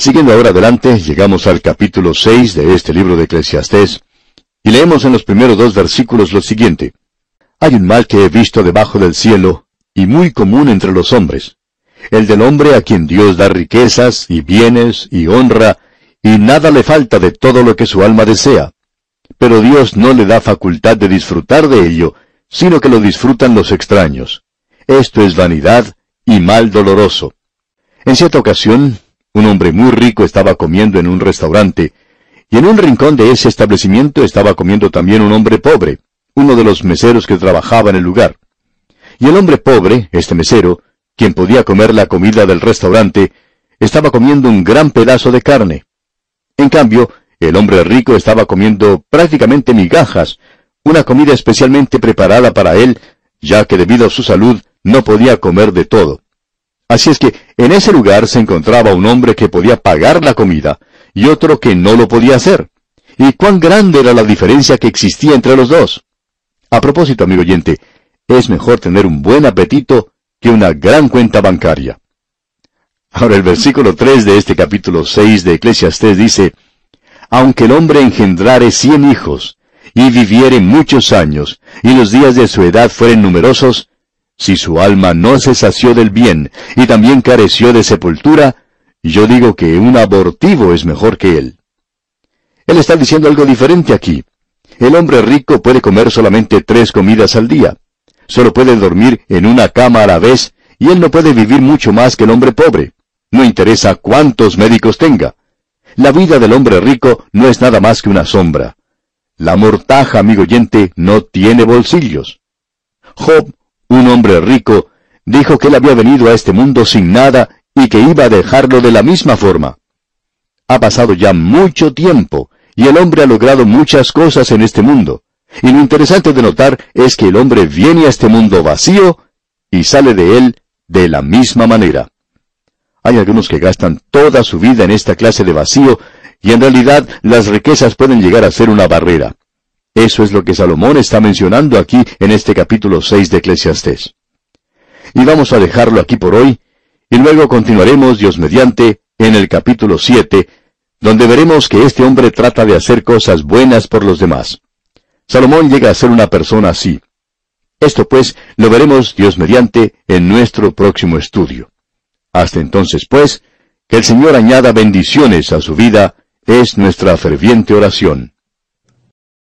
Siguiendo ahora adelante, llegamos al capítulo 6 de este libro de Eclesiastés, y leemos en los primeros dos versículos lo siguiente. Hay un mal que he visto debajo del cielo, y muy común entre los hombres, el del hombre a quien Dios da riquezas y bienes y honra, y nada le falta de todo lo que su alma desea. Pero Dios no le da facultad de disfrutar de ello, sino que lo disfrutan los extraños. Esto es vanidad y mal doloroso. En cierta ocasión, un hombre muy rico estaba comiendo en un restaurante, y en un rincón de ese establecimiento estaba comiendo también un hombre pobre, uno de los meseros que trabajaba en el lugar. Y el hombre pobre, este mesero, quien podía comer la comida del restaurante, estaba comiendo un gran pedazo de carne. En cambio, el hombre rico estaba comiendo prácticamente migajas, una comida especialmente preparada para él, ya que debido a su salud no podía comer de todo. Así es que en ese lugar se encontraba un hombre que podía pagar la comida y otro que no lo podía hacer. ¿Y cuán grande era la diferencia que existía entre los dos? A propósito, amigo oyente, es mejor tener un buen apetito que una gran cuenta bancaria. Ahora el versículo 3 de este capítulo 6 de Eclesiastés dice, Aunque el hombre engendrare cien hijos, y viviere muchos años, y los días de su edad fueren numerosos, si su alma no se sació del bien, y también careció de sepultura, yo digo que un abortivo es mejor que él. Él está diciendo algo diferente aquí. El hombre rico puede comer solamente tres comidas al día solo puede dormir en una cama a la vez, y él no puede vivir mucho más que el hombre pobre. No interesa cuántos médicos tenga. La vida del hombre rico no es nada más que una sombra. La mortaja, amigo oyente, no tiene bolsillos. Job, un hombre rico, dijo que él había venido a este mundo sin nada y que iba a dejarlo de la misma forma. Ha pasado ya mucho tiempo, y el hombre ha logrado muchas cosas en este mundo. Y lo interesante de notar es que el hombre viene a este mundo vacío y sale de él de la misma manera. Hay algunos que gastan toda su vida en esta clase de vacío y en realidad las riquezas pueden llegar a ser una barrera. Eso es lo que Salomón está mencionando aquí en este capítulo 6 de Eclesiastés. Y vamos a dejarlo aquí por hoy, y luego continuaremos, Dios mediante, en el capítulo 7, donde veremos que este hombre trata de hacer cosas buenas por los demás. Salomón llega a ser una persona así. Esto pues lo veremos Dios mediante en nuestro próximo estudio. Hasta entonces pues, que el Señor añada bendiciones a su vida, es nuestra ferviente oración.